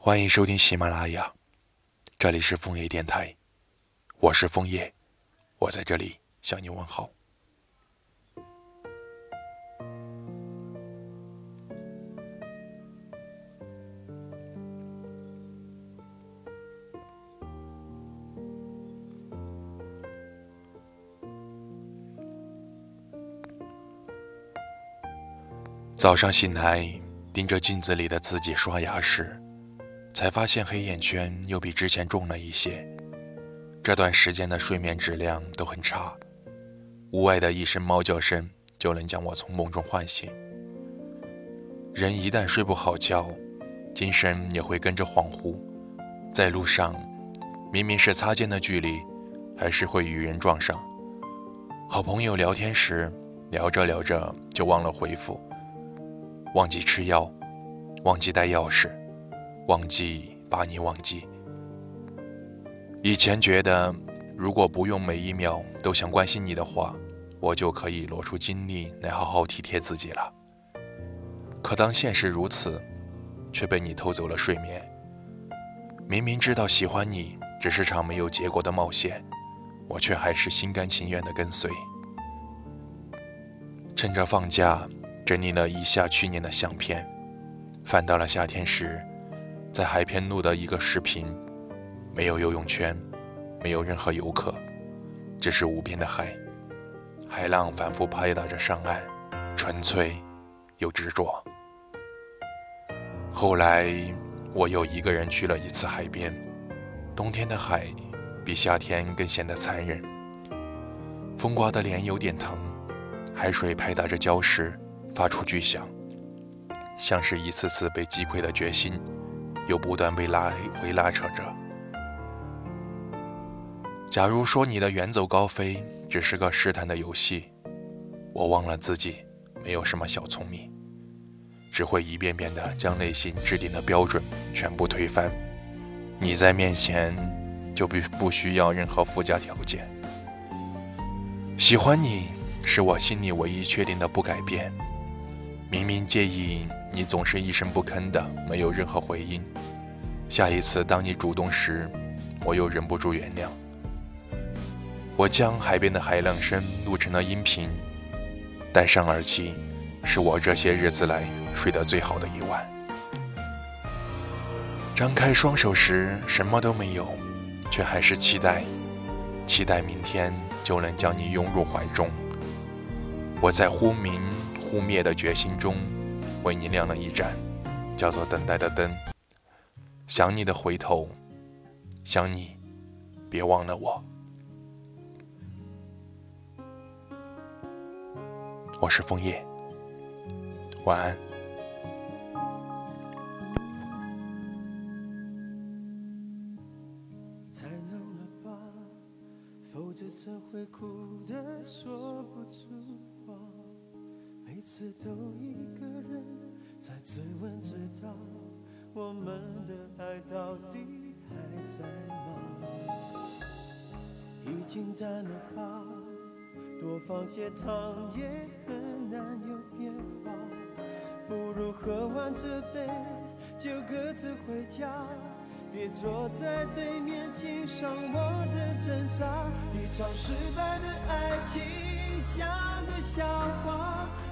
欢迎收听喜马拉雅，这里是枫叶电台，我是枫叶，我在这里向你问好。早上醒来，盯着镜子里的自己刷牙时，才发现黑眼圈又比之前重了一些。这段时间的睡眠质量都很差，屋外的一声猫叫声就能将我从梦中唤醒。人一旦睡不好觉，精神也会跟着恍惚，在路上，明明是擦肩的距离，还是会与人撞上。好朋友聊天时，聊着聊着就忘了回复。忘记吃药，忘记带钥匙，忘记把你忘记。以前觉得，如果不用每一秒都想关心你的话，我就可以挪出精力来好好体贴自己了。可当现实如此，却被你偷走了睡眠。明明知道喜欢你只是场没有结果的冒险，我却还是心甘情愿的跟随。趁着放假。整理了一下去年的相片，翻到了夏天时在海边录的一个视频，没有游泳圈，没有任何游客，只是无边的海，海浪反复拍打着上岸，纯粹又执着。后来我又一个人去了一次海边，冬天的海比夏天更显得残忍，风刮的脸有点疼，海水拍打着礁石。发出巨响，像是一次次被击溃的决心，又不断被拉回拉扯着。假如说你的远走高飞只是个试探的游戏，我忘了自己没有什么小聪明，只会一遍遍的将内心制定的标准全部推翻。你在面前就不不需要任何附加条件。喜欢你是我心里唯一确定的不改变。明明介意你总是一声不吭的，没有任何回应。下一次当你主动时，我又忍不住原谅。我将海边的海浪声录成了音频，戴上耳机，是我这些日子来睡得最好的一晚。张开双手时什么都没有，却还是期待，期待明天就能将你拥入怀中。我在呼明。忽灭的决心中，为你亮了一盏，叫做等待的灯。想你的回头，想你，别忘了我。我是枫叶，晚安。每次都一个人在自问自答，我们的爱到底还在吗？已经淡了吧，多放些糖也很难有变化。不如喝完这杯就各自回家，别坐在对面欣赏我的挣扎。一场失败的爱情像个笑话。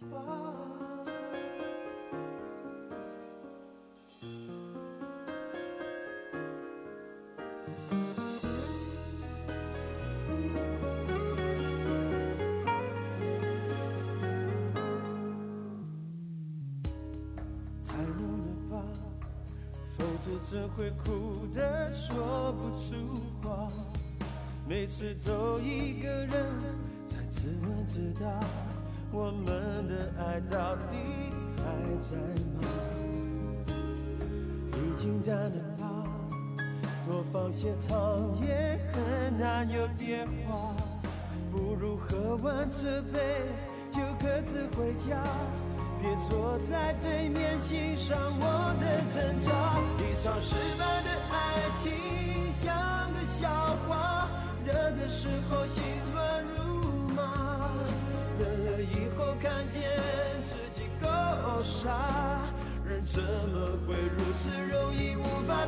无？牵挂。太浓了吧，否则怎会哭得说不出话？每次都一个人在自问自答。我们的爱到底还在吗？已经淡了吧，多放些糖也很难有变化，不如喝完这杯就各自回家，别坐在对面欣赏我的挣扎。一场失败的爱情像个笑话，热的时候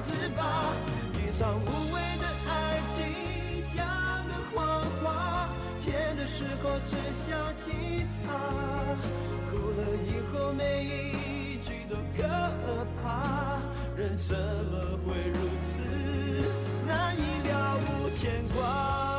自拔？一场无谓的爱情像个谎话，甜的时候只相信他，哭了以后每一句都可怕。人怎么会如此难以了无牵挂？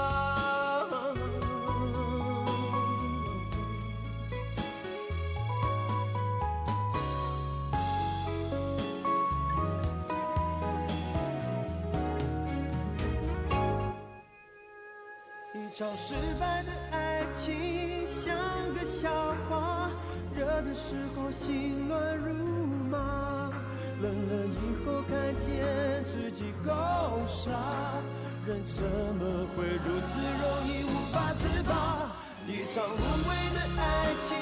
场失败的爱情像个笑话，热的时候心乱如麻，冷了以后看见自己够傻，人怎么会如此容易无法自拔？一场无谓的爱情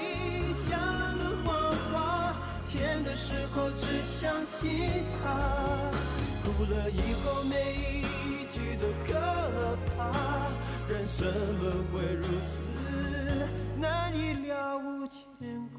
像个谎话，甜的时候只相信它，哭了以后每一句都可怕。人生轮回，如此难以了无牵挂。